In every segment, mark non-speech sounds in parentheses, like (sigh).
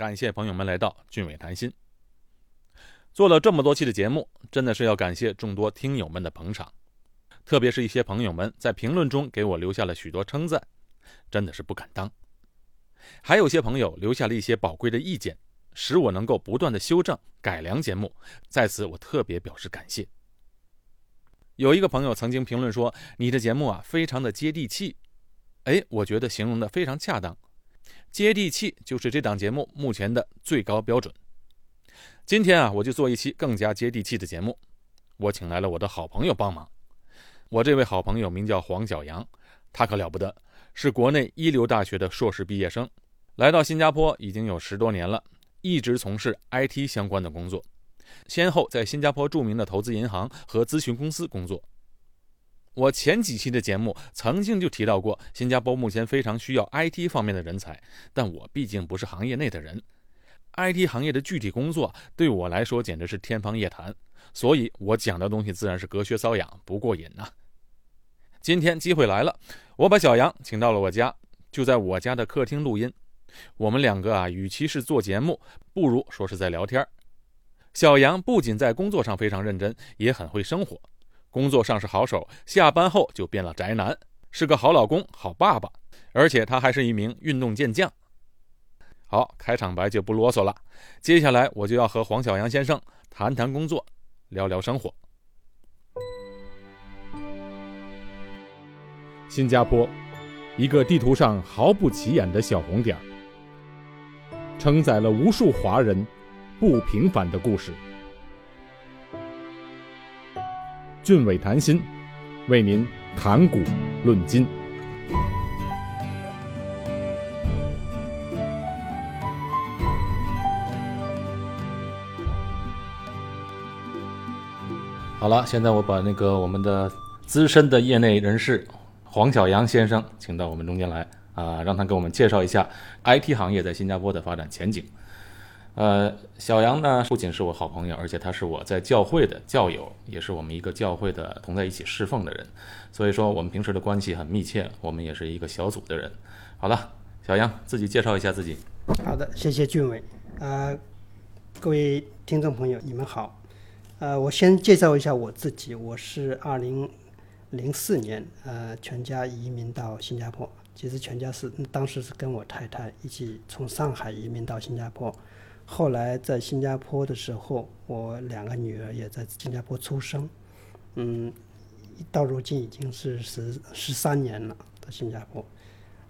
感谢朋友们来到俊伟谈心。做了这么多期的节目，真的是要感谢众多听友们的捧场，特别是一些朋友们在评论中给我留下了许多称赞，真的是不敢当。还有些朋友留下了一些宝贵的意见，使我能够不断的修正改良节目，在此我特别表示感谢。有一个朋友曾经评论说：“你的节目啊，非常的接地气。”哎，我觉得形容的非常恰当，接地气就是这档节目目前的最高标准。今天啊，我就做一期更加接地气的节目，我请来了我的好朋友帮忙。我这位好朋友名叫黄小阳，他可了不得，是国内一流大学的硕士毕业生，来到新加坡已经有十多年了，一直从事 IT 相关的工作。先后在新加坡著名的投资银行和咨询公司工作。我前几期的节目曾经就提到过，新加坡目前非常需要 IT 方面的人才，但我毕竟不是行业内的人，IT 行业的具体工作对我来说简直是天方夜谭，所以我讲的东西自然是隔靴搔痒，不过瘾呐。今天机会来了，我把小杨请到了我家，就在我家的客厅录音。我们两个啊，与其是做节目，不如说是在聊天小杨不仅在工作上非常认真，也很会生活。工作上是好手，下班后就变了宅男，是个好老公、好爸爸，而且他还是一名运动健将。好，开场白就不啰嗦了，接下来我就要和黄小阳先生谈谈工作，聊聊生活。新加坡，一个地图上毫不起眼的小红点，承载了无数华人。不平凡的故事，俊伟谈心，为您谈古论今。好了，现在我把那个我们的资深的业内人士黄小阳先生请到我们中间来啊，让他给我们介绍一下 IT 行业在新加坡的发展前景。呃，小杨呢，不仅是我好朋友，而且他是我在教会的教友，也是我们一个教会的同在一起侍奉的人，所以说我们平时的关系很密切，我们也是一个小组的人。好了，小杨自己介绍一下自己。好的，谢谢俊伟。呃，各位听众朋友，你们好。呃，我先介绍一下我自己，我是二零零四年呃全家移民到新加坡，其实全家是当时是跟我太太一起从上海移民到新加坡。后来在新加坡的时候，我两个女儿也在新加坡出生，嗯，到如今已经是十十三年了，到新加坡，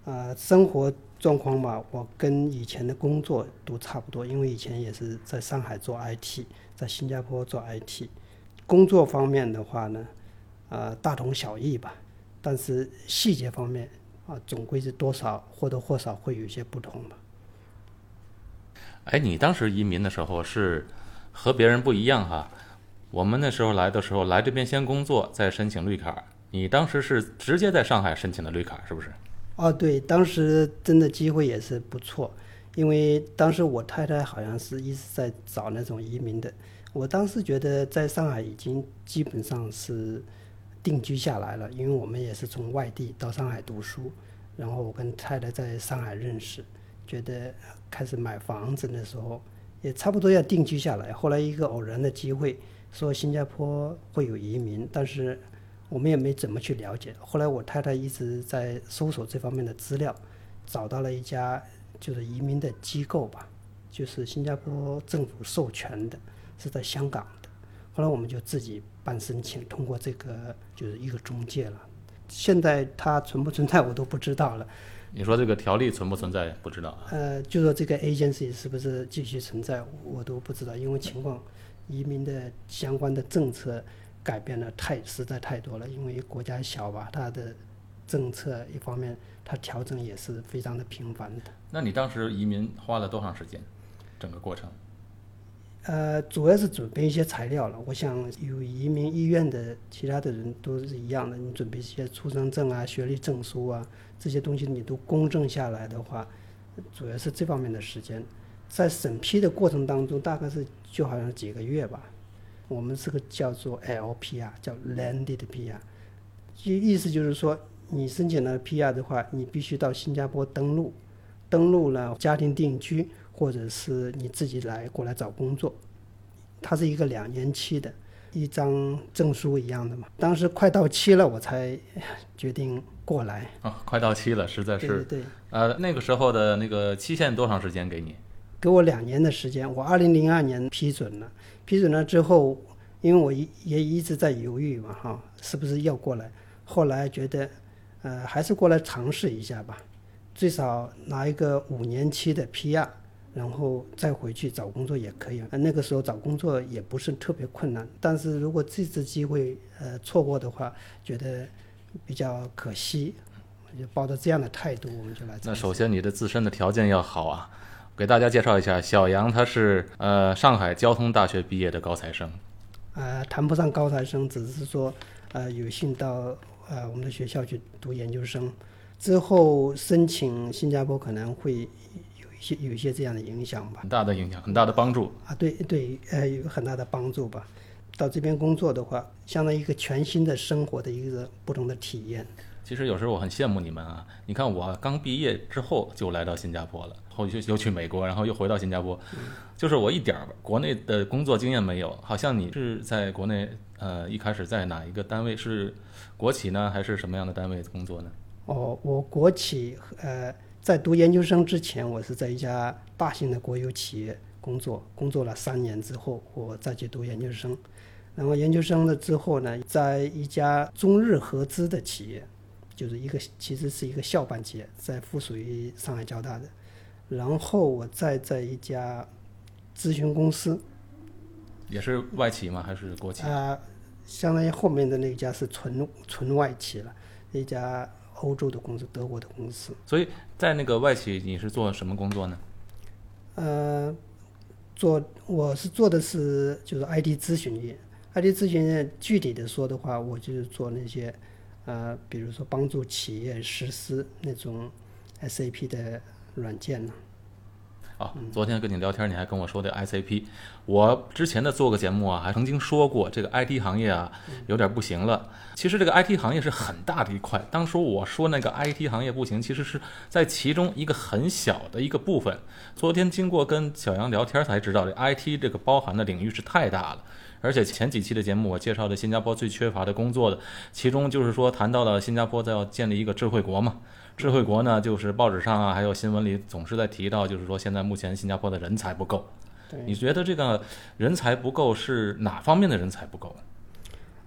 啊，生活状况吧，我跟以前的工作都差不多，因为以前也是在上海做 IT，在新加坡做 IT，工作方面的话呢，啊，大同小异吧，但是细节方面啊，总归是多少或多或少会有一些不同吧。哎，你当时移民的时候是和别人不一样哈。我们那时候来的时候，来这边先工作，再申请绿卡。你当时是直接在上海申请的绿卡，是不是？哦，对，当时真的机会也是不错，因为当时我太太好像是一直在找那种移民的。我当时觉得在上海已经基本上是定居下来了，因为我们也是从外地到上海读书，然后我跟太太在上海认识。觉得开始买房子的时候，也差不多要定居下来。后来一个偶然的机会，说新加坡会有移民，但是我们也没怎么去了解。后来我太太一直在搜索这方面的资料，找到了一家就是移民的机构吧，就是新加坡政府授权的，是在香港的。后来我们就自己办申请，通过这个就是一个中介了。现在它存不存在我都不知道了。你说这个条例存不存在？不知道。呃，就说这个 agency 是不是继续存在，我都不知道，因为情况，移民的相关的政策改变了太实在太多了。因为国家小吧，它的政策一方面它调整也是非常的频繁的。那你当时移民花了多长时间？整个过程？呃，主要是准备一些材料了。我想有移民意愿的其他的人都是一样的，你准备一些出生证啊、学历证书啊这些东西，你都公证下来的话，主要是这方面的时间。在审批的过程当中，大概是就好像几个月吧。我们这个叫做 LPR，叫 Landed PR，意意思就是说，你申请了 PR 的话，你必须到新加坡登陆，登陆了家庭定居。或者是你自己来过来找工作。它是一个两年期的，一张证书一样的嘛。当时快到期了，我才 (laughs) 决定过来。啊，快到期了，实在是。对对对。呃，那个时候的那个期限多长时间给你？给我两年的时间。我二零零二年批准了，批准了之后，因为我一也一直在犹豫嘛，哈，是不是要过来？后来觉得，呃，还是过来尝试一下吧，最少拿一个五年期的 PR。然后再回去找工作也可以，那个时候找工作也不是特别困难。但是如果这次机会呃错过的话，觉得比较可惜，就抱着这样的态度，我们就来。那首先你的自身的条件要好啊，给大家介绍一下，小杨他是呃上海交通大学毕业的高材生。呃，谈不上高材生，只是说呃有幸到呃我们的学校去读研究生，之后申请新加坡可能会。些有一些这样的影响吧，很大的影响，很大的帮助啊，对对，呃，有很大的帮助吧。到这边工作的话，相当于一个全新的生活的一个不同的体验。其实有时候我很羡慕你们啊，你看我刚毕业之后就来到新加坡了，后又又去美国，然后又回到新加坡，就是我一点儿国内的工作经验没有。好像你是在国内，呃，一开始在哪一个单位？是国企呢，还是什么样的单位工作呢？哦，我国企，呃。在读研究生之前，我是在一家大型的国有企业工作，工作了三年之后，我再去读研究生。然后研究生了之后呢，在一家中日合资的企业，就是一个其实是一个校办企业，在附属于上海交大的。然后我再在一家咨询公司，也是外企吗？还是国企？啊，相当于后面的那家是纯纯外企了，一家。欧洲的公司，德国的公司。所以在那个外企，你是做什么工作呢？呃，做我是做的是就是 I D 咨询业。，I D 咨询业具体的说的话，我就是做那些呃，比如说帮助企业实施那种 SAP 的软件呢。昨天跟你聊天，你还跟我说的 ICP，我之前的做个节目啊，还曾经说过这个 IT 行业啊有点不行了。其实这个 IT 行业是很大的一块，当初我说那个 IT 行业不行，其实是在其中一个很小的一个部分。昨天经过跟小杨聊天才知道，这 IT 这个包含的领域是太大了。而且前几期的节目我介绍的新加坡最缺乏的工作的，其中就是说谈到了新加坡在要建立一个智慧国嘛。智慧国呢，就是报纸上啊，还有新闻里总是在提到，就是说现在目前新加坡的人才不够。你觉得这个人才不够是哪方面的人才不够？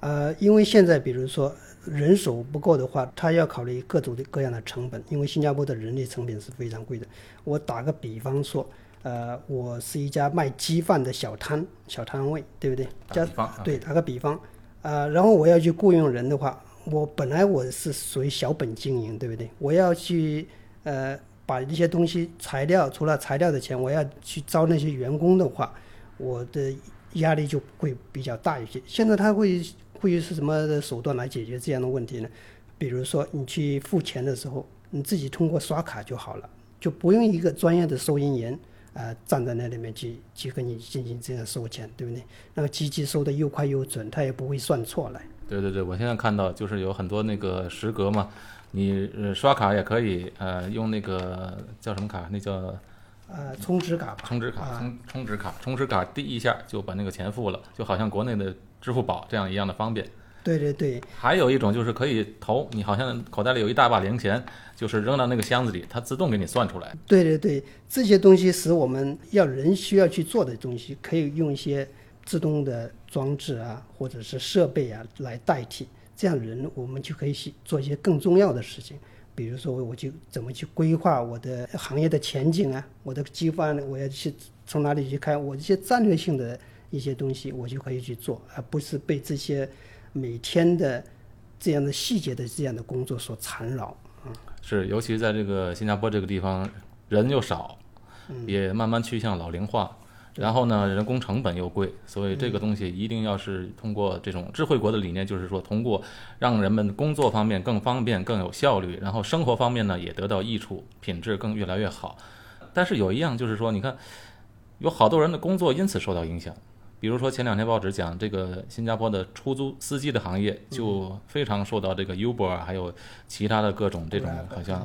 呃，因为现在比如说人手不够的话，他要考虑各种的各样的成本，因为新加坡的人力成本是非常贵的。我打个比方说，呃，我是一家卖鸡饭的小摊小摊位，对不对？打比方。对，打个比方，呃，然后我要去雇佣人的话。我本来我是属于小本经营，对不对？我要去呃把一些东西材料，除了材料的钱，我要去招那些员工的话，我的压力就会比较大一些。现在他会会是什么手段来解决这样的问题呢？比如说你去付钱的时候，你自己通过刷卡就好了，就不用一个专业的收银员啊站在那里面去去跟你进行这样收钱，对不对？那个机器收的又快又准，他也不会算错来。对对对，我现在看到就是有很多那个时隔嘛，你刷卡也可以，呃，用那个叫什么卡？那叫呃充值卡吧。充值卡，充充值卡，充值卡滴一下就把那个钱付了，就好像国内的支付宝这样一样的方便。对对对。还有一种就是可以投，你好像口袋里有一大把零钱，就是扔到那个箱子里，它自动给你算出来。对对对，这些东西是我们要人需要去做的东西，可以用一些。自动的装置啊，或者是设备啊来代替，这样人我们就可以去做一些更重要的事情。比如说，我就怎么去规划我的行业的前景啊，我的计划呢，我要去从哪里去开，我这些战略性的一些东西，我就可以去做，而不是被这些每天的这样的细节的这样的工作所缠绕啊。是，尤其在这个新加坡这个地方，人又少，也慢慢趋向老龄化。然后呢，人工成本又贵，所以这个东西一定要是通过这种智慧国的理念，就是说通过让人们工作方面更方便、更有效率，然后生活方面呢也得到益处，品质更越来越好。但是有一样就是说，你看，有好多人的工作因此受到影响，比如说前两天报纸讲这个新加坡的出租司机的行业就非常受到这个 Uber 啊还有其他的各种这种好像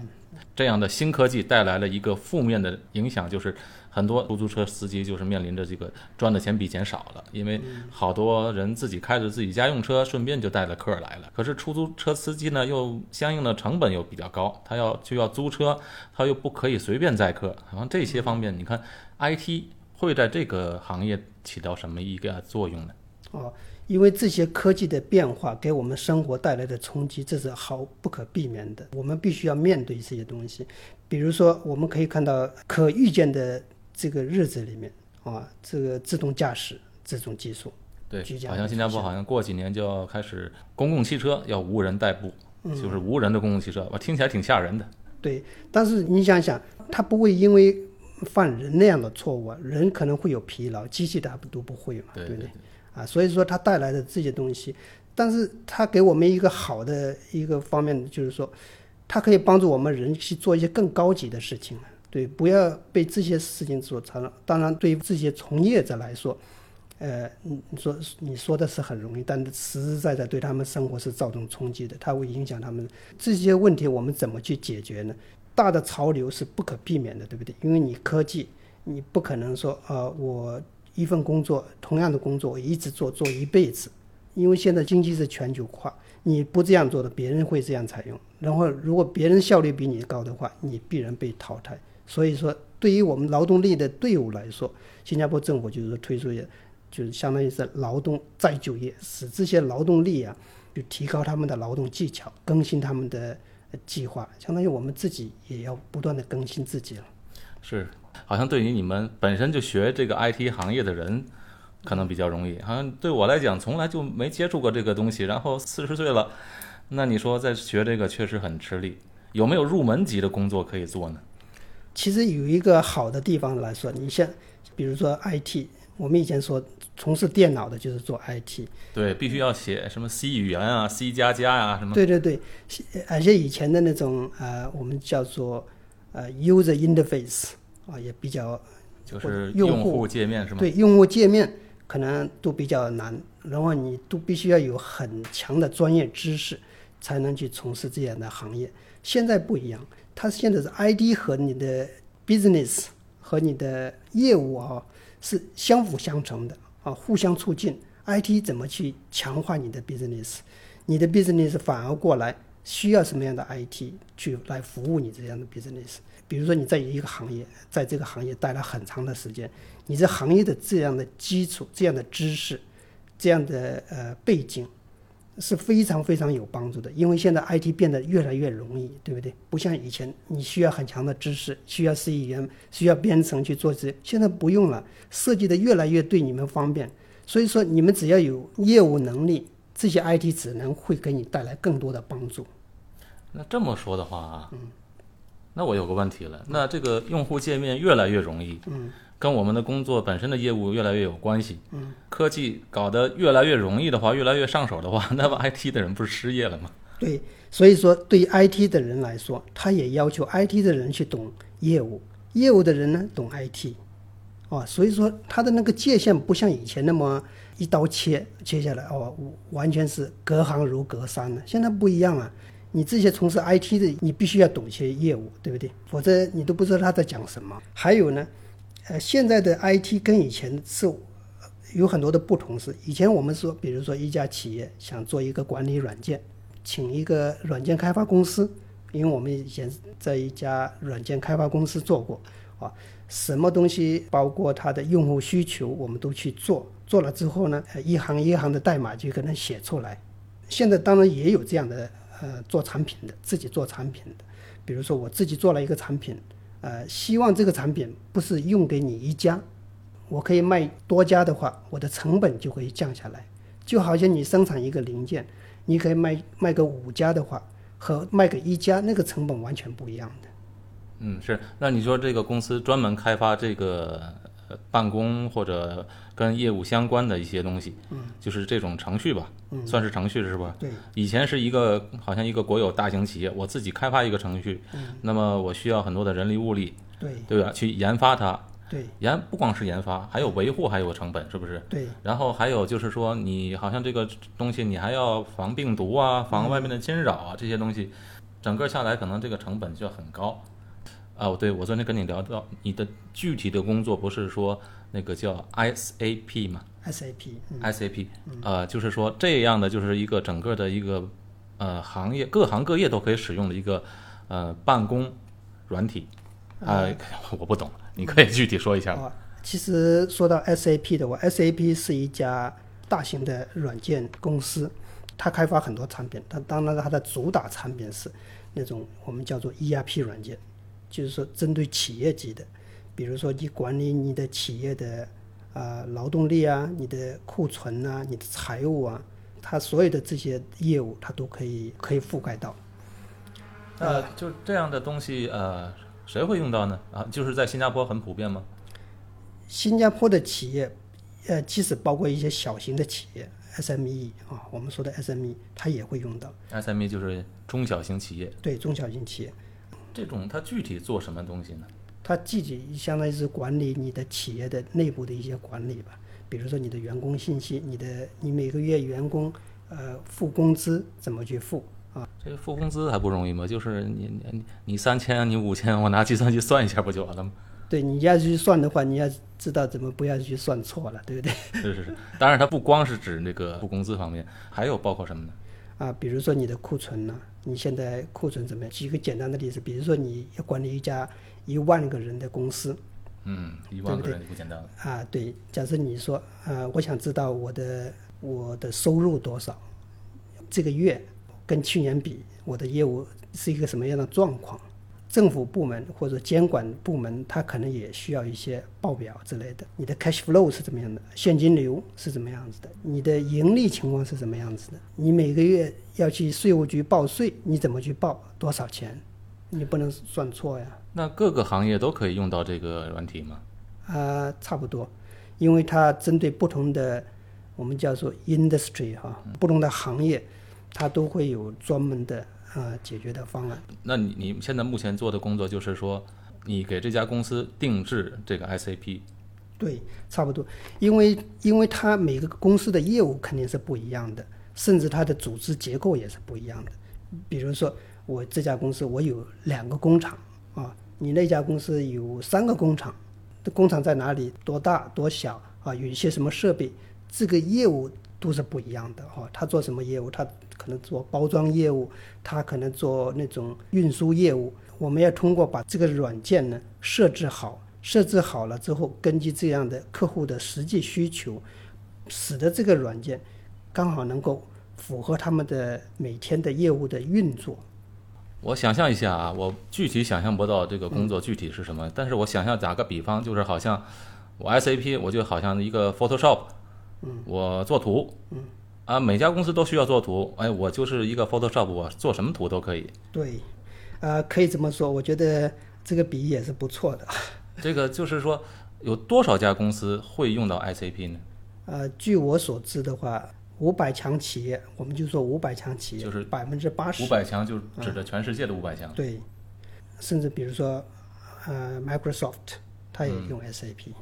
这样的新科技带来了一个负面的影响，就是很多出租车司机就是面临着这个赚的钱比减少了，因为好多人自己开着自己家用车，顺便就带了客来了。可是出租车司机呢，又相应的成本又比较高，他要就要租车，他又不可以随便载客，然后这些方面，你看 IT 会在这个行业起到什么一个作用呢？哦，因为这些科技的变化给我们生活带来的冲击，这是毫不可避免的。我们必须要面对这些东西。比如说，我们可以看到可预见的这个日子里面啊，这个自动驾驶这种技术，对好像新加坡好像过几年就要开始公共汽车要无人代步，就是无人的公共汽车，我听起来挺吓人的。对，但是你想想，它不会因为犯人那样的错误啊，人可能会有疲劳，机器它都不会嘛，对不对？啊，所以说它带来的这些东西，但是它给我们一个好的一个方面，就是说，它可以帮助我们人去做一些更高级的事情了。对，不要被这些事情所缠绕。当然，对于这些从业者来说，呃，你你说你说的是很容易，但是实实在在对他们生活是造成冲击的，它会影响他们这些问题，我们怎么去解决呢？大的潮流是不可避免的，对不对？因为你科技，你不可能说，呃，我一份工作，同样的工作，我一直做做一辈子，因为现在经济是全球化，你不这样做的，别人会这样采用。然后，如果别人效率比你高的话，你必然被淘汰。所以说，对于我们劳动力的队伍来说，新加坡政府就是推出，就是相当于是劳动再就业，使这些劳动力啊，就提高他们的劳动技巧，更新他们的计划，相当于我们自己也要不断的更新自己了。是，好像对于你们本身就学这个 IT 行业的人，可能比较容易。好像对我来讲，从来就没接触过这个东西。然后四十岁了，那你说再学这个确实很吃力。有没有入门级的工作可以做呢？其实有一个好的地方来说，你像比如说 IT，我们以前说从事电脑的就是做 IT，对，必须要写什么 C 语言啊、C 加加呀什么。对对对，而且以前的那种呃，我们叫做呃 user interface 啊，也比较就是用用户界面是吗？对用户界面可能都比较难，然后你都必须要有很强的专业知识才能去从事这样的行业。现在不一样，它现在是 ID 和你的 business 和你的业务啊是相辅相成的啊，互相促进。IT 怎么去强化你的 business，你的 business 反而过来需要什么样的 IT 去来服务你这样的 business。比如说你在一个行业，在这个行业待了很长的时间，你这行业的这样的基础、这样的知识、这样的呃背景是非常非常有帮助的。因为现在 IT 变得越来越容易，对不对？不像以前你需要很强的知识，需要 C 语言，需要编程去做这，现在不用了，设计的越来越对你们方便。所以说，你们只要有业务能力，这些 IT 只能会给你带来更多的帮助。那这么说的话啊，那我有个问题了，那这个用户界面越来越容易，嗯，跟我们的工作本身的业务越来越有关系，嗯，科技搞得越来越容易的话，越来越上手的话，(laughs) 那么 IT 的人不是失业了吗？对，所以说对 IT 的人来说，他也要求 IT 的人去懂业务，业务的人呢懂 IT，哦，所以说他的那个界限不像以前那么一刀切切下来，哦，完全是隔行如隔山了。现在不一样了，你这些从事 IT 的，你必须要懂一些业务，对不对？否则你都不知道他在讲什么。还有呢，呃，现在的 IT 跟以前是有很多的不同是，以前我们说，比如说一家企业想做一个管理软件，请一个软件开发公司，因为我们以前在一家软件开发公司做过啊，什么东西包括它的用户需求，我们都去做，做了之后呢，一行一行的代码就可能写出来。现在当然也有这样的呃做产品的，自己做产品的，比如说我自己做了一个产品，呃，希望这个产品不是用给你一家，我可以卖多家的话，我的成本就会降下来。就好像你生产一个零件，你可以卖卖个五家的话，和卖给一家那个成本完全不一样的。嗯，是。那你说这个公司专门开发这个办公或者跟业务相关的一些东西，嗯，就是这种程序吧，嗯算是程序是吧？对，以前是一个好像一个国有大型企业，我自己开发一个程序，嗯那么我需要很多的人力物力，对，对吧？去研发它，对研不光是研发，还有维护，还有成本，是不是？对然后还有就是说，你好像这个东西你还要防病毒啊，防外面的侵扰啊，这些东西，整个下来可能这个成本就要很高。啊，对，我昨天跟你聊到你的具体的工作不是说那个叫 SAP 嘛 SAP，嗯，？SAP，呃，就是说这样的就是一个整个的一个呃行业各行各业都可以使用的一个呃办公软体。啊、(laughs) 我不懂，你可以具体说一下吗？啊，其实说到 SAP 的话，SAP 是一家大型的软件公司，它开发很多产品，它当然它的主打产品是那种我们叫做 ERP 软件，就是说针对企业级的，比如说你管理你的企业的啊、劳动力啊、你的库存啊、你的财务啊，它所有的这些业务它都可以可以覆盖到。呃，就这样的东西，呃，谁会用到呢？啊，就是在新加坡很普遍吗？新加坡的企业，呃，即使包括一些小型的企业 SME 啊，我们说的 SME，它也会用到。SME 就是中小型企业，对中小型企业，这种它具体做什么东西呢？它自己相当于是管理你的企业的内部的一些管理吧，比如说你的员工信息，你的你每个月员工呃付工资怎么去付啊？这个付工资还不容易吗？就是你你你三千，你五千，我拿计算机算一下不就完了吗？对你要去算的话，你要知道怎么不要去算错了，对不对？是是是，当然它不光是指那个付工资方面，还有包括什么呢？啊，比如说你的库存呢、你现在库存怎么样？举个简单的例子，比如说你要管理一家一万个人的公司，嗯，一万个对不对人就不简单了。啊，对，假设你说，呃，我想知道我的我的收入多少，这个月跟去年比，我的业务是一个什么样的状况？政府部门或者监管部门，他可能也需要一些报表之类的。你的 cash flow 是怎么样的？现金流是怎么样子的？你的盈利情况是怎么样子的？你每个月要去税务局报税，你怎么去报？多少钱？你不能算错呀。那各个行业都可以用到这个软体吗？啊，差不多，因为它针对不同的我们叫做 industry 哈、不同的行业，它都会有专门的啊解决的方案。那你你现在目前做的工作就是说，你给这家公司定制这个 SAP，对，差不多，因为因为它每个公司的业务肯定是不一样的，甚至它的组织结构也是不一样的。比如说，我这家公司我有两个工厂啊，你那家公司有三个工厂，工厂在哪里？多大？多小？啊，有一些什么设备？这个业务都是不一样的哈、他做什么业务？他可能做包装业务，他可能做那种运输业务。我们要通过把这个软件呢设置好，设置好了之后，根据这样的客户的实际需求，使得这个软件刚好能够符合他们的每天的业务的运作。我想象一下啊，我具体想象不到这个工作具体是什么，但是我想象打个比方，就是好像我 SAP，我就好像一个 Photoshop，嗯我做图，嗯啊，每家公司都需要做图，哎，我就是一个 Photoshop，我做什么图都可以。对，呃、可以这么说，我觉得这个比喻也是不错的。(laughs) 这个就是说，有多少家公司会用到 SAP 呢？呃，据我所知的话，五百强企业，我们就说五百强企业，就是百分之八十五，百强就指着全世界的五百强。对，甚至比如说，呃，Microsoft，它也用 SAP。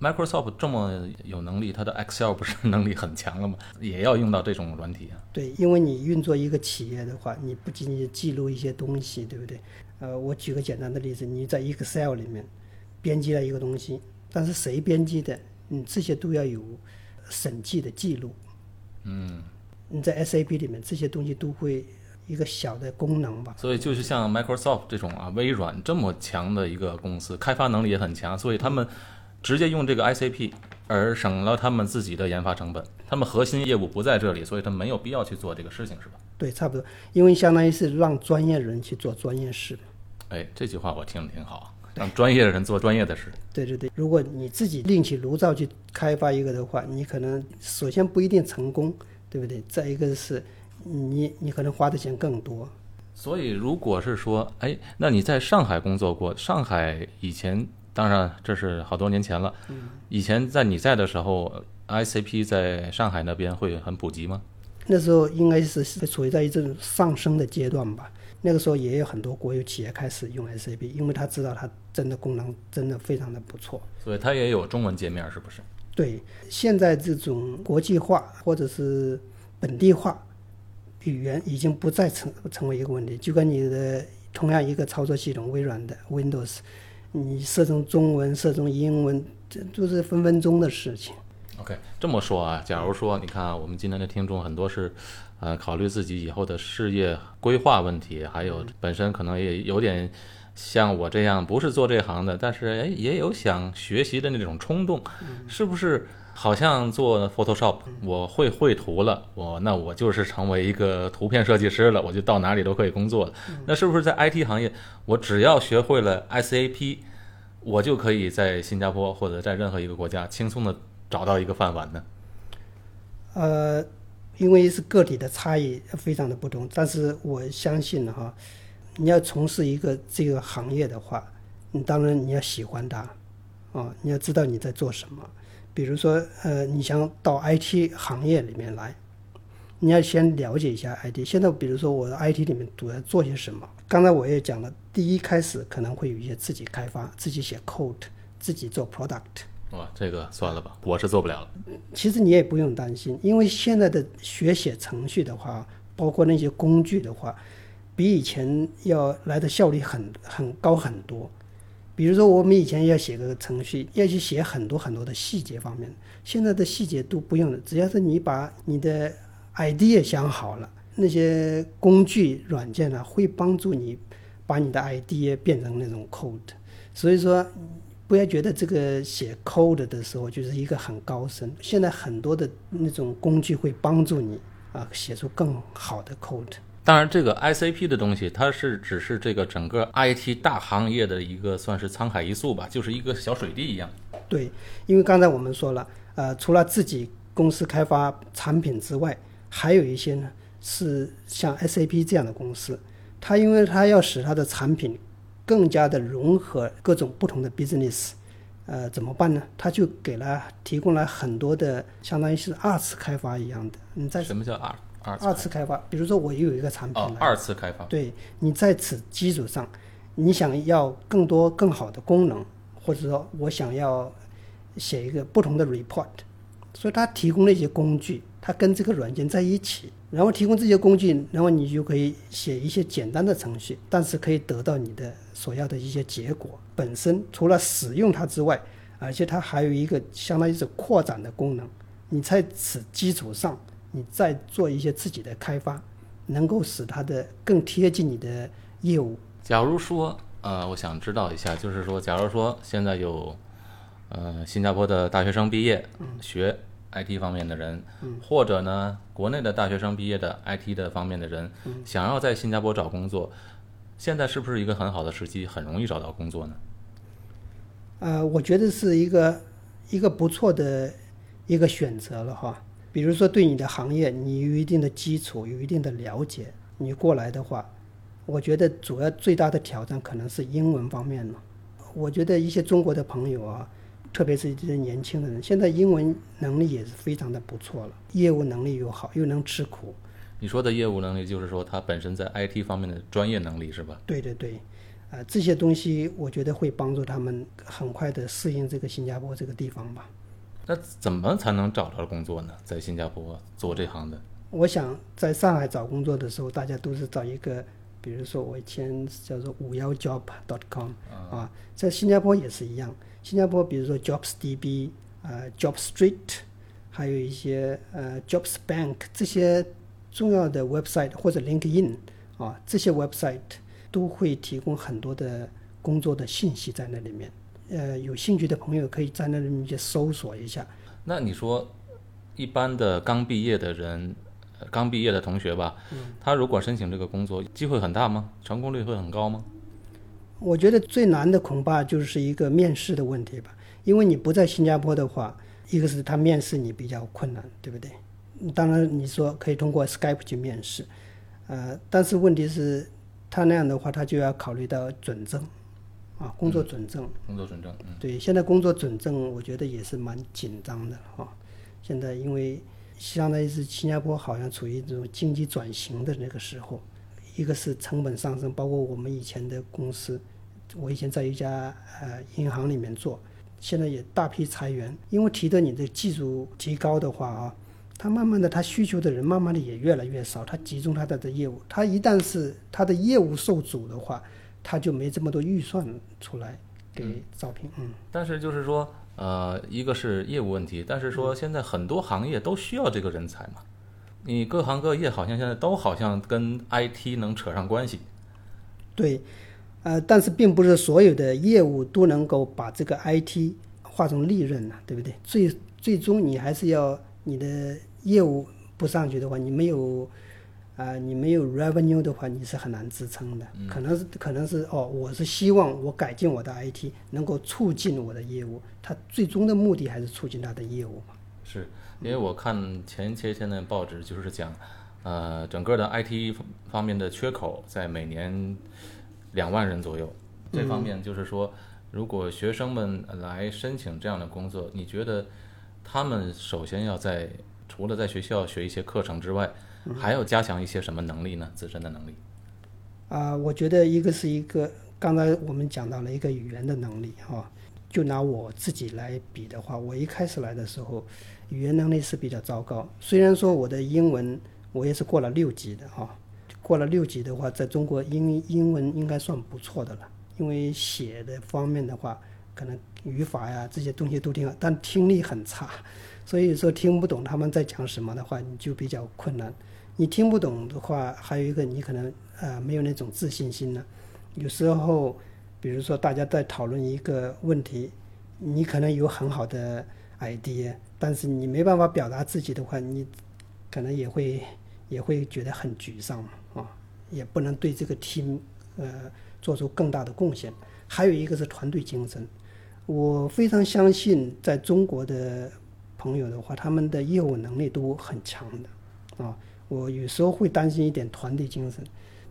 Microsoft 这么有能力，它的 Excel 不是能力很强了吗？也要用到这种软体啊。对，因为你运作一个企业的话，你不仅仅记录一些东西，对不对？呃，我举个简单的例子，你在 Excel 里面编辑了一个东西，但是谁编辑的，你这些都要有审计的记录。嗯，你在 SAP 里面这些东西都会一个小的功能吧。所以就是像 Microsoft 这种啊，微软这么强的一个公司，开发能力也很强，所以他们直接用这个 ICP，而省了他们自己的研发成本。他们核心业务不在这里，所以他没有必要去做这个事情，是吧？对，差不多，因为相当于是让专业人去做专业事。哎，这句话我听着挺好啊，让专业的人做专业的事。对对对，如果你自己另起炉灶去开发一个的话，你可能首先不一定成功，对不对？再一个是你你可能花的钱更多。所以，如果是说，哎，那你在上海工作过？上海以前，当然这是好多年前了。嗯以前在你在的时候，ICP 在上海那边会很普及吗？那时候应该是处于在一种上升的阶段吧。那个时候也有很多国有企业开始用 SAP，因为他知道它真的功能真的非常的不错。所以它也有中文界面，是不是？对，现在这种国际化或者是本地化语言已经不再成成为一个问题。就跟你的同样一个操作系统，微软的 Windows，你设成中文、设成英文，这都是分分钟的事情。OK，这么说啊，假如说你看啊，我们今天的听众很多是，呃，考虑自己以后的事业规划问题，还有本身可能也有点像我这样不是做这行的，但是哎也有想学习的那种冲动，是不是？好像做 Photoshop，我会绘图了，我那我就是成为一个图片设计师了，我就到哪里都可以工作了。那是不是在 IT 行业，我只要学会了 SAP，我就可以在新加坡或者在任何一个国家轻松的找到一个饭碗呢？呃，因为是个体的差异非常的不同，但是我相信哈，你要从事一个这个行业的话，你当然你要喜欢它，啊，你要知道你在做什么。比如说，呃，你想到 IT 行业里面来，你要先了解一下 IT。现在，比如说我的 IT 里面主要做些什么？刚才我也讲了，第一开始可能会有一些自己开发、自己写 code、自己做 product。哇，这个算了吧，我是做不了了。其实你也不用担心，因为现在的学写程序的话，包括那些工具的话，比以前要来的效率很很高很多。比如说，我们以前要写个程序，要去写很多很多的细节方面，现在的细节都不用了，只要是你把你的 idea 想好了，那些工具软件呢、会帮助你把你的 idea 变成那种 code。所以说，不要觉得这个写 code 的时候就是一个很高深，现在很多的那种工具会帮助你啊写出更好的 code。当然，这个 ICP 的东西，它是只是这个整个 IT 大行业的一个算是沧海一粟吧，就是一个小水滴一样。对，因为刚才我们说了，呃，除了自己公司开发产品之外，还有一些呢是像 SAP 这样的公司，它因为它要使它的产品更加的融合各种不同的 business，呃，怎么办呢？它就给了提供了很多的，相当于是二次开发一样的。你在什么叫二二二次开发，比如说我有一个产品哦，二次开发？对你在此基础上，你想要更多更好的功能，或者说我想要写一个不同的 report，所以它提供了一些工具，它跟这个软件在一起，然后提供这些工具，然后你就可以写一些简单的程序，但是可以得到你的所要的一些结果。本身除了使用它之外，而且它还有一个相当于是扩展的功能，你在此基础上，你再做一些自己的开发。能够使它的更贴近你的业务。假如说，呃，我想知道一下，就是说，假如说现在有，呃，新加坡的大学生毕业，学 IT 方面的人，或者呢，国内的大学生毕业的 IT 的方面的人，想要在新加坡找工作，现在是不是一个很好的时机，很容易找到工作呢？呃，我觉得是一个一个不错的一个选择了哈。比如说，对你的行业你有一定的基础，有一定的了解，你过来的话，我觉得主要最大的挑战可能是英文方面了。我觉得一些中国的朋友啊，特别是这些年轻的人，现在英文能力也是非常的不错了，业务能力又好，又能吃苦。你说的业务能力，就是说他本身在 IT 方面的专业能力是吧？对对对，啊、这些东西我觉得会帮助他们很快的适应这个新加坡这个地方吧。那怎么才能找到工作呢？在新加坡做这行的？我想在上海找工作的时候，大家都是找一个，比如说我以前叫做五幺 job.com 啊，在新加坡也是一样。新加坡比如说 JobsDB 呃 JobStreet，还有一些呃 JobsBank 这些重要的 website 或者 LinkedIn 啊，这些 website 都会提供很多的工作的信息在那里面。呃，有兴趣的朋友可以在那里面去搜索一下。那你说，一般的刚毕业的人，呃刚毕业的同学吧，他如果申请这个工作，机会很大吗？成功率会很高吗？我觉得最难的恐怕就是一个面试的问题吧，因为你不在新加坡的话，一个是他面试你比较困难，对不对？当然你说可以通过 Skype 去面试，呃，但是问题是，他那样的话，他就要考虑到准证，啊，工作准证。工作准证，嗯，对，现在工作准证我觉得也是蛮紧张的哈、现在因为相当于是新加坡好像处于这种经济转型的那个时候，一个是成本上升，包括我们以前的公司，我以前在一家呃银行里面做，现在也大批裁员，因为提的你的技术提高的话啊，他慢慢的他需求的人慢慢的也越来越少，他集中他的的业务，他一旦是他的业务受阻的话，他就没这么多预算出来给招聘，嗯。但是就是说，呃，一个是业务问题，但是说现在很多行业都需要这个人才嘛。你各行各业好像现在都好像跟 IT 能扯上关系。对，呃，但是并不是所有的业务都能够把这个 IT 化成利润呐、对不对？最最终你还是要你的业务不上去的话，你没有啊、你没有 revenue 的话，你是很难支撑的。可能是可能是哦，我是希望我改进我的 IT，能够促进我的业务，它最终的目的还是促进它的业务嘛。是因为我看前些天的报纸，就是讲，呃，整个的 IT 方面的缺口在每年两万人左右。这方面就是说，如果学生们来申请这样的工作，你觉得他们首先要在除了在学校学一些课程之外，还要加强一些什么能力呢？自身的能力。啊、我觉得一个是一个，刚才我们讲到了一个语言的能力哈、就拿我自己来比的话，我一开始来的时候，语言能力是比较糟糕。虽然说我的英文我也是过了六级的哈、过了六级的话，在中国英英文应该算不错的了，因为写的方面的话，可能语法呀这些东西都挺好，但听力很差，所以说听不懂他们在讲什么的话，你就比较困难。你听不懂的话，还有一个你可能呃没有那种自信心呢。有时候，比如说大家在讨论一个问题，你可能有很好的 idea，但是你没办法表达自己的话，你可能也会也会觉得很沮丧嘛啊，也不能对这个 team 呃做出更大的贡献。还有一个是团队精神，我非常相信在中国的朋友的话，他们的业务能力都很强的啊。我有时候会担心一点团队精神，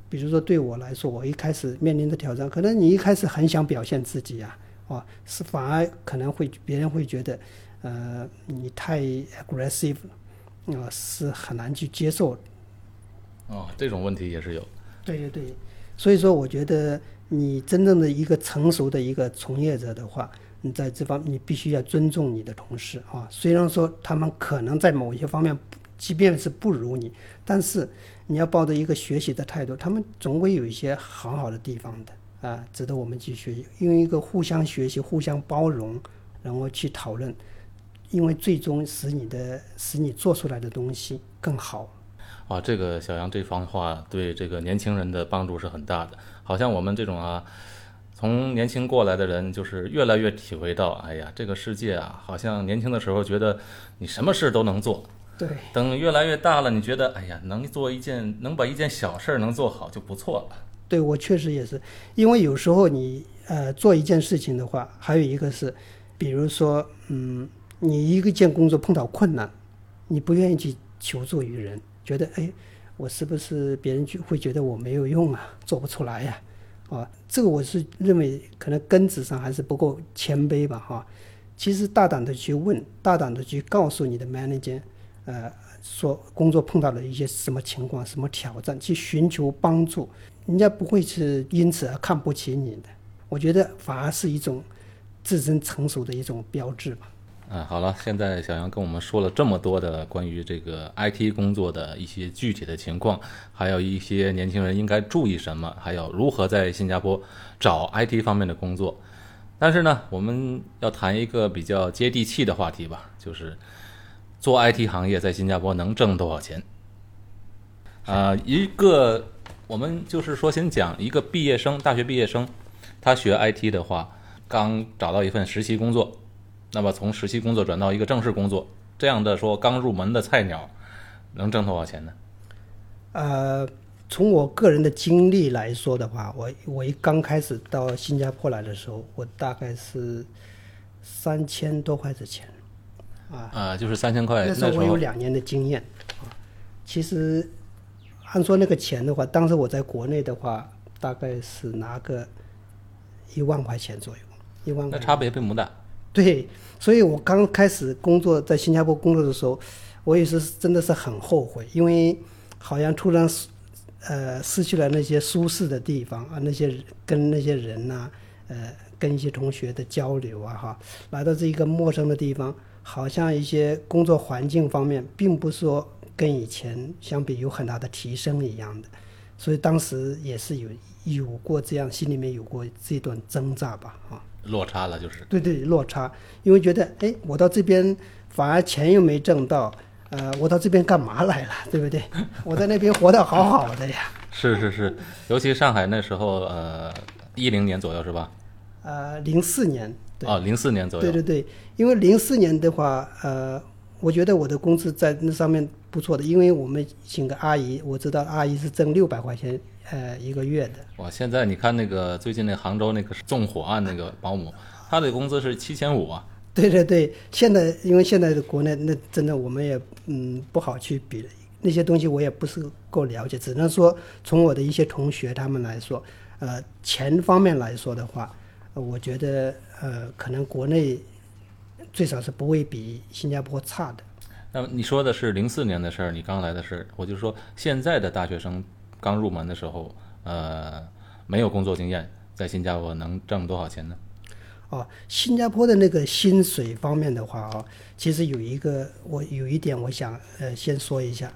比如说对我来说，我一开始面临的挑战，可能你一开始很想表现自己啊，啊，是反而可能会别人会觉得，呃，你太 aggressive，啊、是很难去接受哦，这种问题也是有。对对对，所以说我觉得你真正的一个成熟的一个从业者的话，你在这方你必须要尊重你的同事啊。虽然说他们可能在某些方面，即便是不如你，但是你要抱着一个学习的态度，他们总会有一些很好的地方的啊，值得我们去学习。因为一个互相学习、互相包容，然后去讨论，因为最终使你的使你做出来的东西更好。啊，这个小杨这番话对这个年轻人的帮助是很大的。好像我们这种啊，从年轻过来的人，就是越来越体会到，哎呀，这个世界啊，好像年轻的时候觉得你什么事都能做，对。等越来越大了，你觉得，哎呀，能做一件，能把一件小事儿能做好就不错了。对我确实也是，因为有时候你呃做一件事情的话，还有一个是，比如说，嗯，你一个件工作碰到困难，你不愿意去求助于人，觉得哎，我是不是别人就会觉得我没有用啊，做不出来呀、啊？这个我是认为可能根子上还是不够谦卑吧，哈、其实大胆的去问，大胆的去告诉你的 manager，呃，说工作碰到了一些什么情况、什么挑战，去寻求帮助，人家不会是因此而看不起你的。我觉得反而是一种自身成熟的一种标志吧。啊，好了，现在小杨跟我们说了这么多的关于这个 IT 工作的一些具体的情况，还有一些年轻人应该注意什么，还有如何在新加坡找 IT 方面的工作。但是呢，我们要谈一个比较接地气的话题吧，就是做 IT 行业在新加坡能挣多少钱？啊、一个我们就是说，先讲一个毕业生，大学毕业生，他学 IT 的话，刚找到一份实习工作，那么从实习工作转到一个正式工作，这样的说刚入门的菜鸟，能挣多少钱呢？呃，从我个人的经历来说的话，我我一刚开始到新加坡来的时候，我大概是三千多块的钱。啊、就是三千块，那时候我有两年的经验啊。其实按说那个钱的话，当时我在国内的话，大概是拿个一万块钱左右，一万块。那差别并不大。对，所以我刚开始工作在新加坡工作的时候，我也是真的是很后悔，因为好像突然呃失去了那些舒适的地方啊，那些跟那些人呐、呃，跟一些同学的交流啊，哈，来到这一个陌生的地方，好像一些工作环境方面，并不说跟以前相比有很大的提升一样的，所以当时也是有有过这样，心里面有过这段挣扎吧，啊。落差了就是。对对，落差，因为觉得，哎，我到这边反而钱又没挣到，呃，我到这边干嘛来了，对不对？(laughs) 我在那边活得好好的呀，是是是，尤其上海那时候，呃，一零年左右是吧？呃，零四年，对，哦，零四年左右。对对对，因为零四年的话，呃，我觉得我的工资在那上面不错的，因为我们请个阿姨，我知道阿姨是挣六百块钱，呃，一个月的，哇，现在你看那个最近那杭州那个纵火案那个保姆，(laughs) 她的工资是七千五啊。对对对，现在因为现在的国内那真的我们也嗯不好去比那些东西，我也不是够了解，只能说从我的一些同学他们来说，呃，钱方面来说的话，呃我觉得呃可能国内最少是不会比新加坡差的。那么你说的是零四年的事儿，你刚来的事儿，我就说现在的大学生刚入门的时候，呃，没有工作经验，在新加坡能挣多少钱呢？哦，新加坡的那个薪水方面的话啊，其实有一个我有一点我想呃先说一下，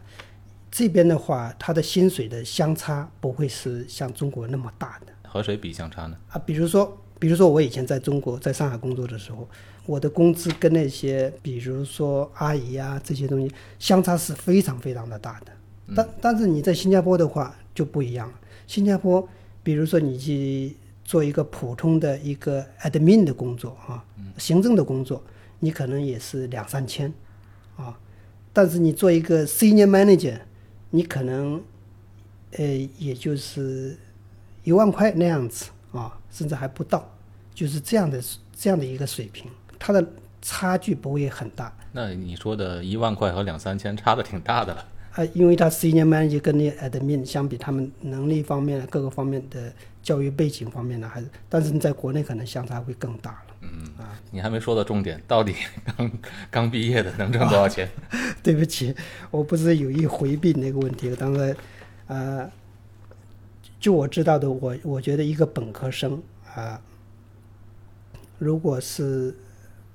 这边的话它的薪水的相差不会是像中国那么大的。和谁比相差呢？啊，比如说，比如说我以前在中国，在上海工作的时候，我的工资跟那些，比如说阿姨啊这些东西相差是非常非常的大的。但但是你在新加坡的话就不一样了。新加坡，比如说你去做一个普通的一个 admin 的工作啊，行政的工作，你可能也是两三千啊。但是你做一个 senior manager，你可能呃也就是一万块那样子啊，甚至还不到，就是这样的这样的一个水平，它的差距不会很大。那你说的一万块和两三千差的挺大的了。啊，因为他 senior manager 跟那 admin 相比，他们能力方面、各个方面的教育背景方面呢，还是，但是你在国内可能相差会更大了。嗯啊，你还没说到重点，到底刚 (laughs) 刚毕业的能挣多少钱？(laughs) 对不起，我不是有意回避那个问题，当然，呃，就我知道的，我我觉得一个本科生啊、如果是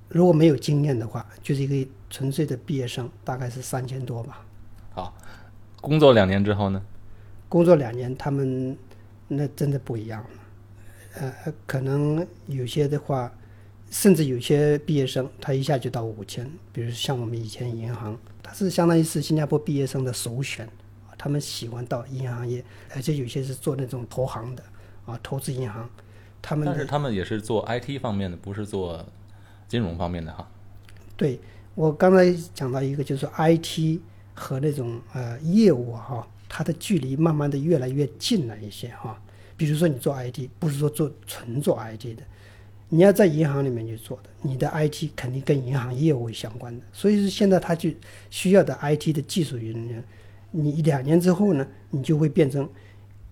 如果没有经验的话，就是一个纯粹的毕业生，大概是三千多吧。好，工作两年之后呢？工作两年，他们那真的不一样了。呃，可能有些的话，甚至有些毕业生他一下就到五千，比如像我们以前银行，它是相当于是新加坡毕业生的首选，他们喜欢到银行业，而且有些是做那种投行的啊，投资银行，他们但是他们也是做 IT 方面的，不是做金融方面的哈。对我刚才讲到一个，就是说 IT 和那种呃业务哈、它的距离慢慢的越来越近了一些哈、比如说你做 IT，不是说做纯做 IT 的，你要在银行里面去做的，你的 IT 肯定跟银行业务相关的，所以说现在他就需要的 IT 的技术人员，你两年之后呢，你就会变成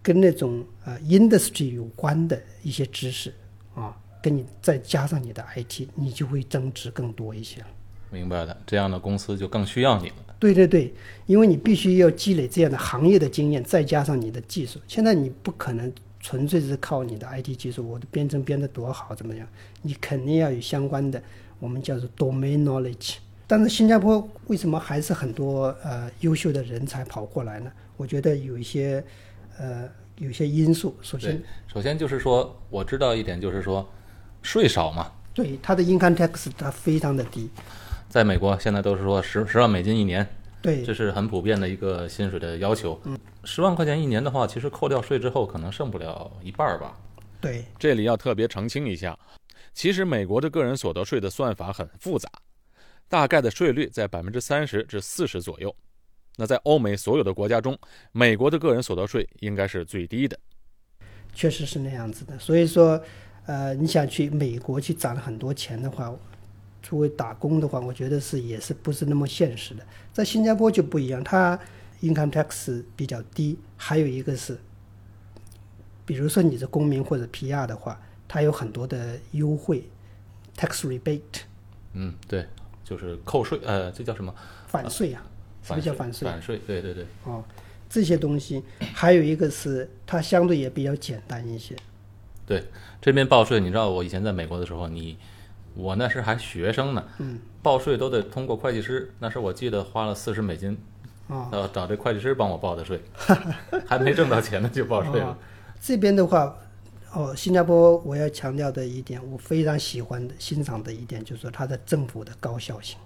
跟那种呃 industry 有关的一些知识啊，跟你再加上你的 IT，你就会增值更多一些了。明白的，这样的公司就更需要你了。对对对，因为你必须要积累这样的行业的经验，再加上你的技术。现在你不可能纯粹是靠你的 IT 技术，我的编程编得多好怎么样？你肯定要有相关的，我们叫做 domain knowledge。但是新加坡为什么还是很多呃优秀的人才跑过来呢？我觉得有一些呃有些因素。首先，首先就是说，我知道一点，就是说税少嘛，对它的 income tax 它非常的低，在美国现在都是说十十万美金一年，对这是很普遍的一个薪水的要求。嗯，十万块钱一年的话，其实扣掉税之后，可能剩不了一半儿吧。对这里要特别澄清一下，其实美国的个人所得税的算法很复杂，大概的税率在百分之三十至四十左右。那在欧美所有的国家中，美国的个人所得税应该是最低的。确实是那样子的。所以说，呃，你想去美国去攒很多钱的话，作为打工的话，我觉得是也是不是那么现实的。在新加坡就不一样，它 income tax 比较低，还有一个是，比如说你是公民或者 PR 的话，它有很多的优惠，tax rebate。嗯，对，就是扣税，呃，这叫什么？反税啊，什么叫反税？反税，对对对。哦，这些东西还有一个是它相对也比较简单一些。对，这边报税，你知道我以前在美国的时候，你我那时还学生呢，嗯，报税都得通过会计师，那时我记得花了四十美金，啊、要找这会计师帮我报的税，(laughs) 还没挣到钱呢就报税了。哦。这边的话，哦，新加坡我要强调的一点，我非常喜欢的、欣赏的一点，就是说它的政府的高效性。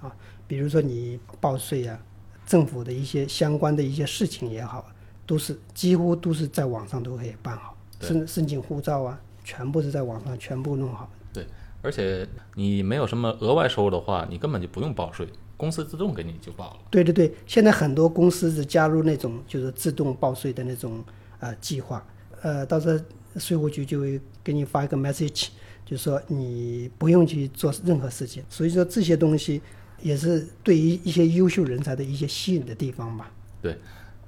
啊，比如说你报税啊，政府的一些相关的一些事情也好，都是几乎都是在网上都可以办好，申申请护照啊，全部是在网上全部弄好。对，而且你没有什么额外收入的话，你根本就不用报税，公司自动给你就报了。对对对，现在很多公司是加入那种就是自动报税的那种呃计划，呃，到时候税务局就会给你发一个 message，就说你不用去做任何事情。所以说这些东西也是对于一些优秀人才的一些吸引的地方吧。对，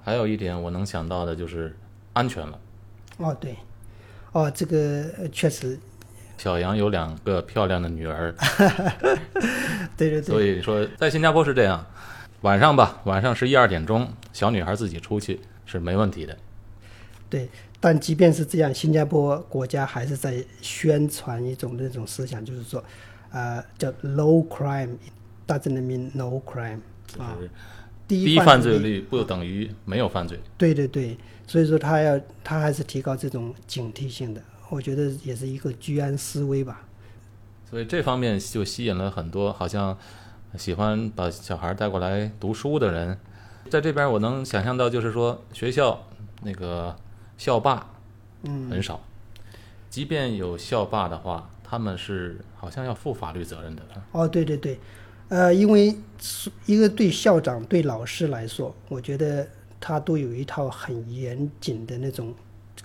还有一点我能想到的就是安全了。哦，对，哦，这个呃确实，小杨有两个漂亮的女儿，(laughs) 对对对，所以说在新加坡是这样，晚上吧，晚上十一二点钟，小女孩自己出去是没问题的。对，但即便是这样，新加坡国家还是在宣传一种那种思想，就是说，呃，叫 low crime，doesn't mean no crime 啊，就是低低犯罪。率不等于没有犯罪。对对对，所以说他要他还是提高这种警惕性的，我觉得也是一个居安思危吧。所以这方面就吸引了很多好像喜欢把小孩带过来读书的人。在这边，我能想象到，就是说学校那个校霸嗯，很少，即便有校霸的话，他们是好像要负法律责任的。哦，对对对，呃，因为一个对校长、对老师来说，我觉得他都有一套很严谨的那种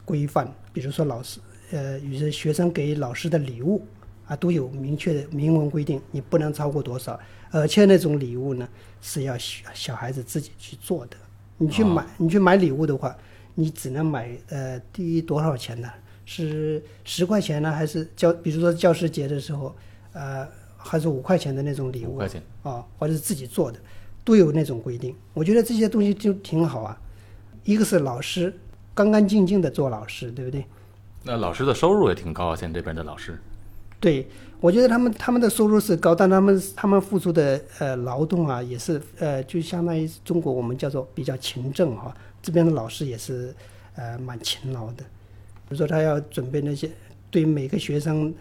规范，比如说老师，呃，有些学生给老师的礼物啊，都有明确的明文规定，你不能超过多少，而且那种礼物呢是要小小孩子自己去做的。你去买，你去买礼物的话，你只能买呃低多少钱呢？是十块钱呢，还是教，比如说教师节的时候，呃，还是五块钱的那种礼物五块钱啊，或者是自己做的，都有那种规定。我觉得这些东西就挺好啊。一个是老师干干净净的做老师，对不对？那老师的收入也挺高啊，现在这边的老师。对，我觉得他们他们的收入是高，但他们他们付出的呃劳动啊，也是呃就相当于中国我们叫做比较勤政哈、这边的老师也是呃蛮勤劳的，比如说他要准备那些对每个学生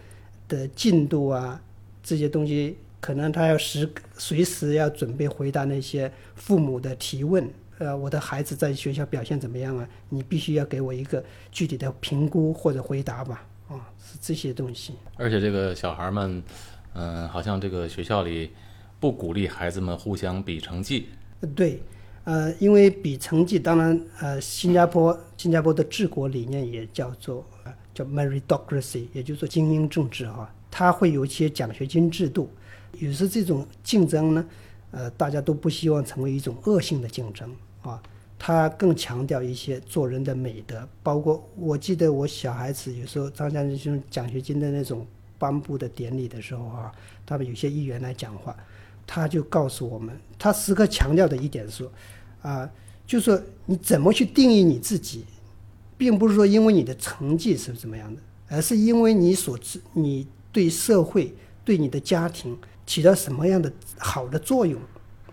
的进度啊这些东西，可能他要时随时要准备回答那些父母的提问。呃，我的孩子在学校表现怎么样啊？你必须要给我一个具体的评估或者回答吧。啊、是这些东西。而且这个小孩们，嗯、好像这个学校里不鼓励孩子们互相比成绩。对，呃，因为比成绩，当然，呃，新加坡新加坡的治国理念也叫做呃叫 meritocracy，也就是说精英政治哈、它会有一些奖学金制度，有时这种竞争呢，呃，大家都不希望成为一种恶性的竞争啊。他更强调一些做人的美德，包括我记得我小孩子有时候参加这种奖学金的那种颁布的典礼的时候啊，他们有些议员来讲话，他就告诉我们，他时刻强调的一点是说，啊，就说你怎么去定义你自己，并不是说因为你的成绩是怎么样的，而是因为你所知你对社会、对你的家庭起到什么样的好的作用。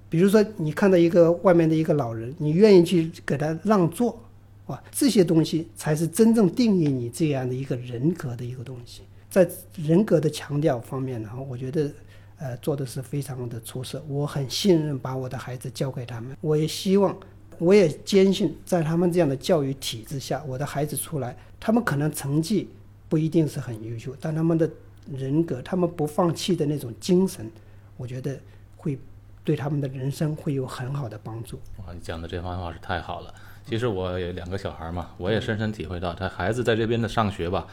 比如说，你看到一个外面的一个老人，你愿意去给他让座，哇，这些东西才是真正定义你这样的一个人格的一个东西。在人格的强调方面呢，我觉得呃做的是非常的出色。我很信任把我的孩子交给他们，我也希望，我也坚信，在他们这样的教育体制下，我的孩子出来，他们可能成绩不一定是很优秀，但他们的人格，他们不放弃的那种精神，我觉得会对他们的人生会有很好的帮助。哇，你讲的这番话是太好了。其实我有两个小孩嘛，我也深深体会到，他孩子在这边的上学吧，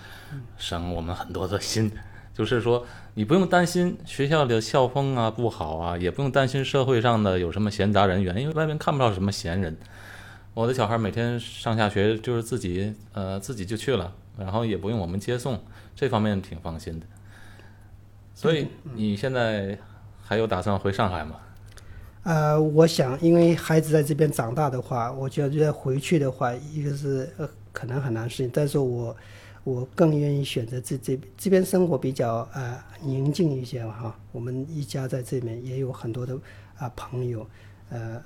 省我们很多的心。就是说，你不用担心学校的校风啊不好啊，也不用担心社会上的有什么闲杂人员，因为外面看不到什么闲人。我的小孩每天上下学就是自己呃自己就去了，然后也不用我们接送，这方面挺放心的。所以你现在还有打算回上海吗？呃，我想，因为孩子在这边长大的话，我觉得回去的话，一个是呃可能很难适应，但是我我更愿意选择这这这边生活比较呃宁静一些哈。我们一家在这边也有很多的啊、朋友，呃，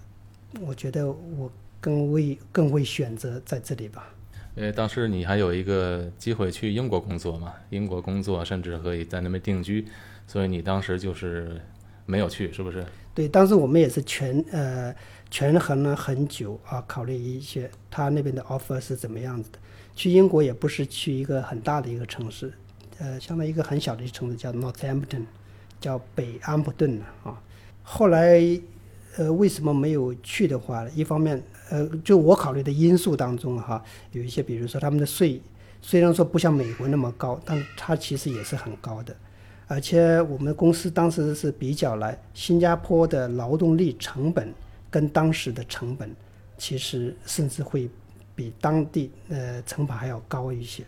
我觉得我更会更会选择在这里吧。因为当时你还有一个机会去英国工作嘛，英国工作甚至可以在那边定居，所以你当时就是没有去，是不是？对，当时我们也是权呃权衡了很久啊，考虑一些他那边的 offer 是怎么样子的。去英国也不是去一个很大的一个城市，呃，相当于一个很小的一个城市叫 Northampton，叫北安普顿啊。后来呃为什么没有去的话，一方面呃就我考虑的因素当中哈，有一些比如说他们的税虽然说不像美国那么高，但它其实也是很高的。而且我们公司当时是比较来新加坡的劳动力成本跟当时的成本，其实甚至会比当地呃成本还要高一些。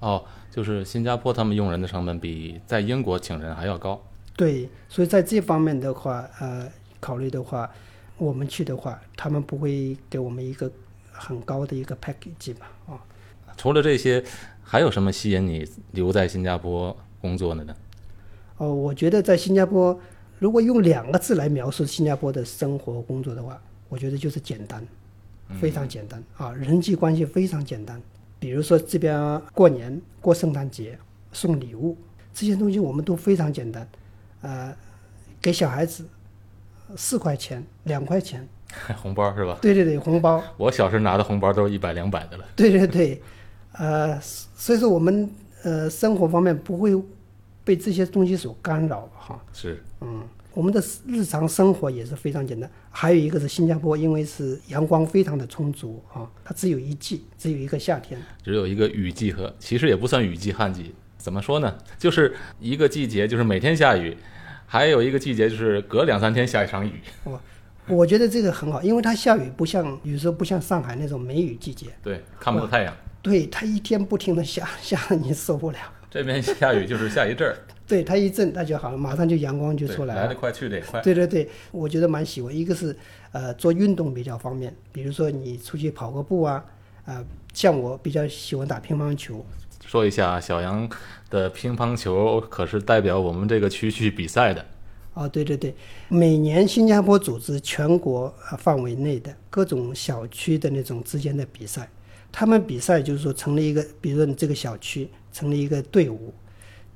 哦，就是新加坡他们用人的成本比在英国请人还要高。对，所以在这方面的话，呃，考虑的话，我们去的话，他们不会给我们一个很高的一个 package 吧？啊、除了这些，还有什么吸引你留在新加坡工作的呢？哦，我觉得在新加坡，如果用两个字来描述新加坡的生活工作的话，我觉得就是简单，非常简单啊，人际关系非常简单。比如说这边过年、过圣诞节送礼物这些东西，我们都非常简单，呃，给小孩子四块钱、两块钱，(laughs) 红包是吧？对对对，红包，(laughs) 我小时候拿的红包都是一百两百的了。对对对，呃，所以说我们呃生活方面不会被这些东西所干扰哈。是，嗯，我们的日常生活也是非常简单。还有一个是新加坡，因为是阳光非常的充足啊，它只有一季，只有一个夏天。只有一个雨季和其实也不算雨季旱季，怎么说呢？就是一个季节就是每天下雨，还有一个季节就是隔两三天下一场雨。我我觉得这个很好，因为它下雨不像有时候不像上海那种梅雨季节，对，看不到太阳。对它一天不停的下，(laughs) 下的你受不了。这边下雨就是下一阵儿，(laughs) 对它一阵它就好了，马上就阳光就出来了。来得快去得也快。对对对，我觉得蛮喜欢。一个是呃做运动比较方便，比如说你出去跑个步啊，啊、像我比较喜欢打乒乓球，说一下，小杨的乒乓球可是代表我们这个区去比赛的。哦，对对对，每年新加坡组织全国呃范围内的各种小区的那种之间的比赛，他们比赛就是说成立一个，比如说你这个小区成立一个队伍，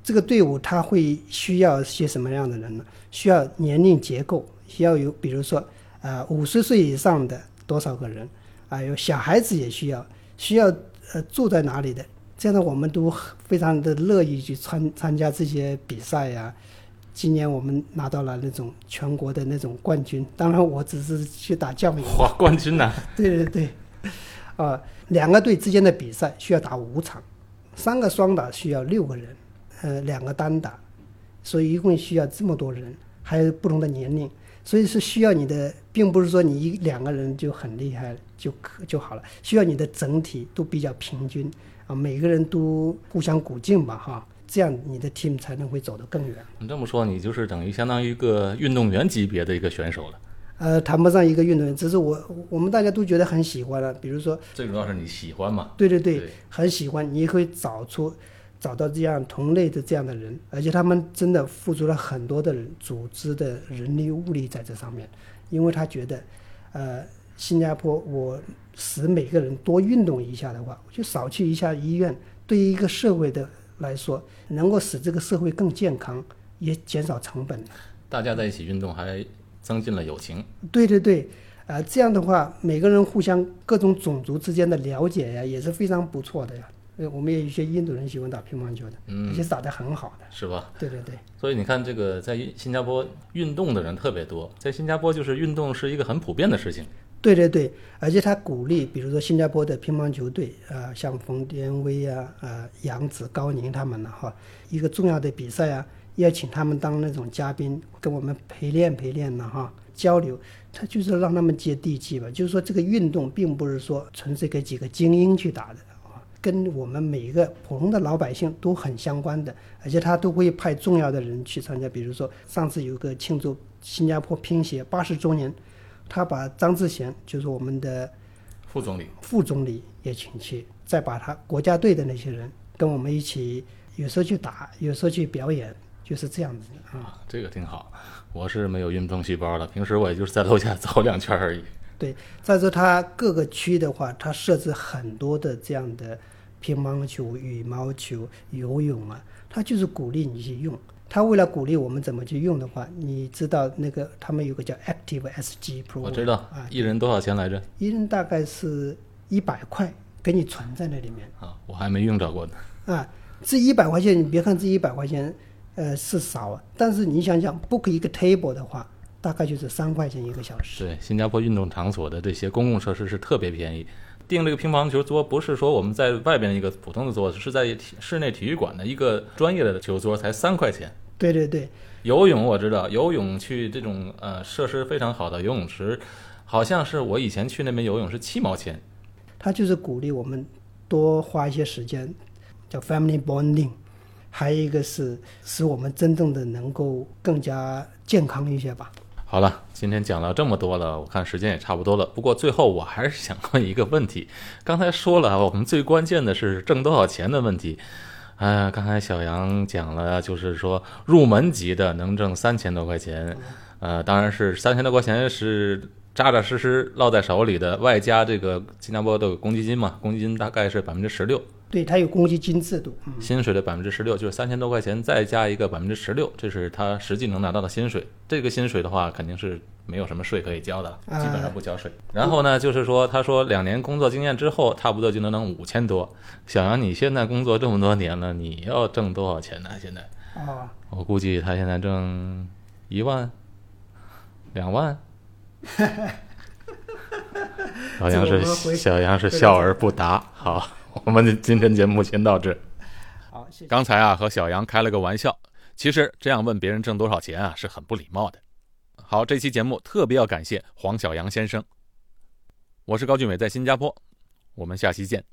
这个队伍他会需要些什么样的人呢？需要年龄结构，需要有比如说呃五十岁以上的多少个人，啊、有小孩子也需要，需要呃住在哪里的，这样的我们都非常的乐意去参参加这些比赛呀、今年我们拿到了那种全国的那种冠军，当然我只是去打酱油。哇，冠军 (laughs) 呐、对对对，啊、两个队之间的比赛需要打五场，三个双打需要六个人，呃，两个单打，所以一共需要这么多人，还有不同的年龄，所以是需要你的，并不是说你一两个人就很厉害就可就好了，需要你的整体都比较平均啊，每个人都互相鼓劲吧，哈，这样你的 team 才能会走得更远。你这么说，你就是等于相当于一个运动员级别的一个选手了。呃，谈不上一个运动员，只是我我们大家都觉得很喜欢了。比如说，最主要是你喜欢嘛。对对对，对很喜欢，你也会找出找到这样同类的这样的人，而且他们真的付出了很多的人组织的人力物力在这上面，因为他觉得，呃，新加坡我使每个人多运动一下的话，我就少去一下医院，对于一个社会的来说，能够使这个社会更健康，也减少成本。大家在一起运动，还增进了友情。对对对，呃，这样的话，每个人互相各种种族之间的了解呀，也是非常不错的呀。呃，我们也有一些印度人喜欢打乒乓球的，而且是打得很好的。是吧？对对对，所以你看，这个在新加坡运动的人特别多，在新加坡就是运动是一个很普遍的事情。对对对，而且他鼓励，比如说新加坡的乒乓球队，呃，像冯天威啊、呃杨子、高宁他们呢，哈，一个重要的比赛啊，邀请他们当那种嘉宾，跟我们陪练陪练呢，哈，交流，他就是让他们接地气吧。就是说，这个运动并不是说纯粹给几个精英去打的啊，跟我们每一个普通的老百姓都很相关的，而且他都会派重要的人去参加。比如说上次有个庆祝新加坡乒协八十周年，他把张志贤就是我们的副总理，副总理也请去，再把他国家队的那些人跟我们一起，有时候去打，有时候去表演，就是这样子的啊。这个挺好。我是没有运动细胞的，平时我也就是在楼下 (laughs) 走两圈而已。对，再说它各个区的话，它设置很多的这样的乒乓球、羽毛球、游泳啊，它就是鼓励你去用。它为了鼓励我们怎么去用的话，你知道那个他们有个叫 Active SG Pro，我知道啊，一人多少钱来着？一人大概是一百块，给你存在那里面啊，我还没用着过呢。啊，这一百块钱，你别看这一百块钱。呃，是少啊，但是你想想，book 一个 table 的话，大概就是三块钱一个小时。对，新加坡运动场所的这些公共设施是特别便宜。订这个乒乓球桌，不是说我们在外边一个普通的桌子，是在室内体育馆的一个专业的球桌，才三块钱。对对对。游泳我知道，游泳去这种呃设施非常好的游泳池，好像是我以前去那边游泳是七毛钱。他就是鼓励我们多花一些时间，叫 family bonding。还有一个是使我们真正的能够更加健康一些吧。好了，今天讲了这么多了，我看时间也差不多了。不过最后我还是想问一个问题，刚才说了，我们最关键的是挣多少钱的问题。哎，刚才小杨讲了，就是说入门级的能挣三千多块钱，呃，当然是三千多块钱是扎扎实实落在手里的，外加这个新加坡的公积金嘛，公积金大概是百分之十六。对他有公积金制度，薪水的百分之十六就是三千多块钱，再加一个百分之十六，这是他实际能拿到的薪水。这个薪水的话，肯定是没有什么税可以交的，基本上不交税。然后呢，就是说，他说两年工作经验之后，差不多就能挣五千多。小杨，你现在工作这么多年了，你要挣多少钱呢？现在？啊，我估计他现在挣一万、两万。(laughs) 小杨是小杨是笑而不答。好。(laughs) 我们的今天节目先到这。好，谢谢。刚才啊和小杨开了个玩笑，其实这样问别人挣多少钱啊是很不礼貌的。好，这期节目特别要感谢黄小杨先生。我是高俊伟，在新加坡，我们下期见。